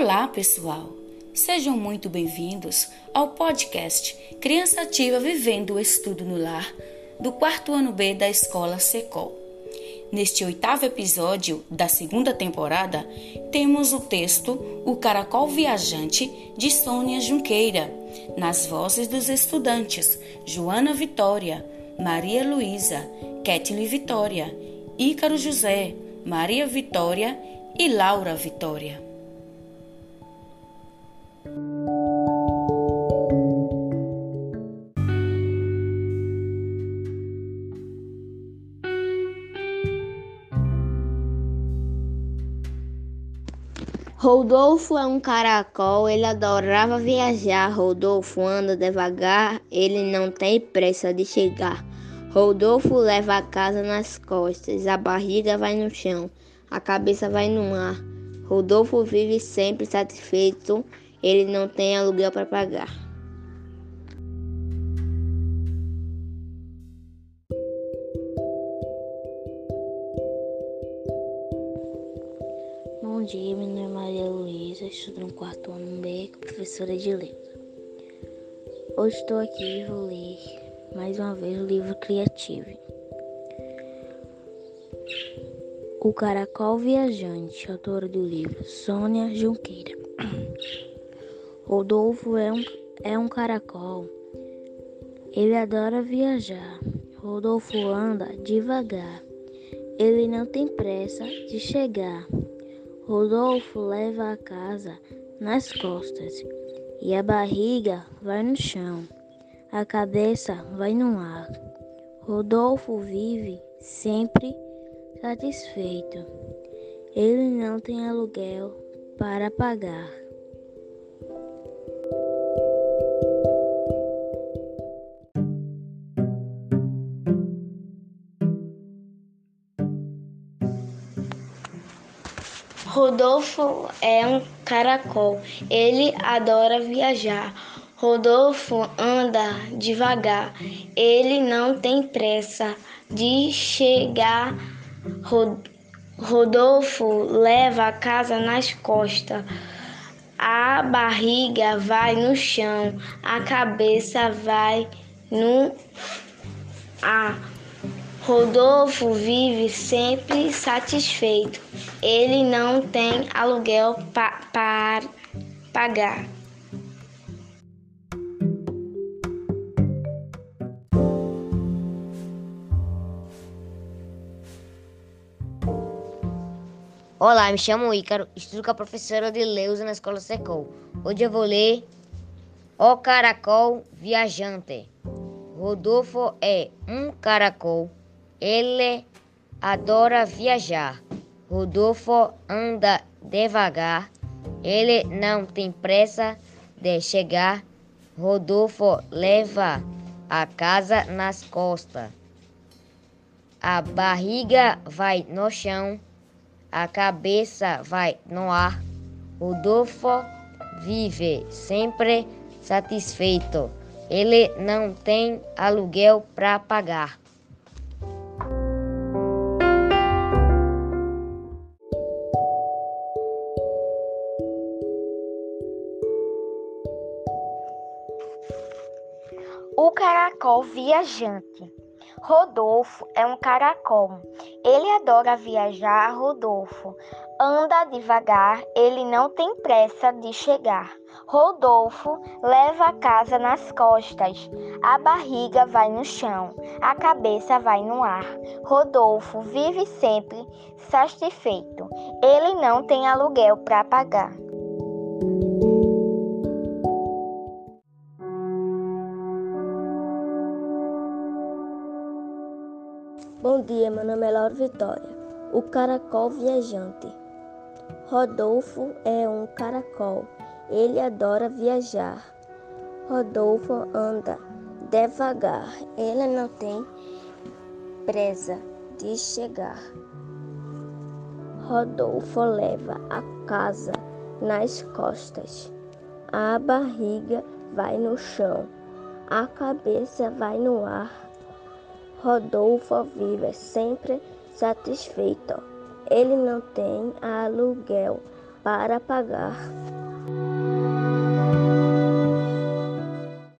Olá, pessoal! Sejam muito bem-vindos ao podcast Criança Ativa Vivendo o Estudo no Lar, do quarto ano B da Escola Secol. Neste oitavo episódio da segunda temporada, temos o texto O Caracol Viajante, de Sônia Junqueira, nas vozes dos estudantes Joana Vitória, Maria Luísa, Kathleen Vitória, Ícaro José, Maria Vitória e Laura Vitória. Rodolfo é um caracol, ele adorava viajar. Rodolfo anda devagar, ele não tem pressa de chegar. Rodolfo leva a casa nas costas, a barriga vai no chão, a cabeça vai no ar. Rodolfo vive sempre satisfeito, ele não tem aluguel para pagar. Bom dia, meu nome é Maria Luísa, estudo no quarto ano B, professora de letras. Hoje estou aqui e vou ler mais uma vez o livro Criativo. O Caracol Viajante, autora do livro, Sônia Junqueira. Rodolfo é um, é um caracol. Ele adora viajar. Rodolfo anda devagar. Ele não tem pressa de chegar. Rodolfo leva a casa nas costas e a barriga vai no chão, a cabeça vai no ar. Rodolfo vive sempre satisfeito. Ele não tem aluguel para pagar. Rodolfo é um caracol, ele adora viajar. Rodolfo anda devagar, ele não tem pressa de chegar. Rodolfo leva a casa nas costas, a barriga vai no chão, a cabeça vai no ar. Rodolfo vive sempre satisfeito. Ele não tem aluguel pa para pagar. Olá, me chamo Ícaro, estudo com a professora de Leusa na escola Secol. Hoje eu vou ler O Caracol Viajante. Rodolfo é um caracol ele adora viajar. Rodolfo anda devagar. Ele não tem pressa de chegar. Rodolfo leva a casa nas costas. A barriga vai no chão, a cabeça vai no ar. Rodolfo vive sempre satisfeito. Ele não tem aluguel para pagar. O caracol viajante. Rodolfo é um caracol. Ele adora viajar. Rodolfo anda devagar, ele não tem pressa de chegar. Rodolfo leva a casa nas costas, a barriga vai no chão, a cabeça vai no ar. Rodolfo vive sempre satisfeito, ele não tem aluguel para pagar. Dia, meu nome é Laura Vitória, o caracol viajante. Rodolfo é um caracol, ele adora viajar. Rodolfo anda devagar, ele não tem pressa de chegar. Rodolfo leva a casa nas costas, a barriga vai no chão, a cabeça vai no ar. Rodolfo vive sempre satisfeito. Ele não tem aluguel para pagar.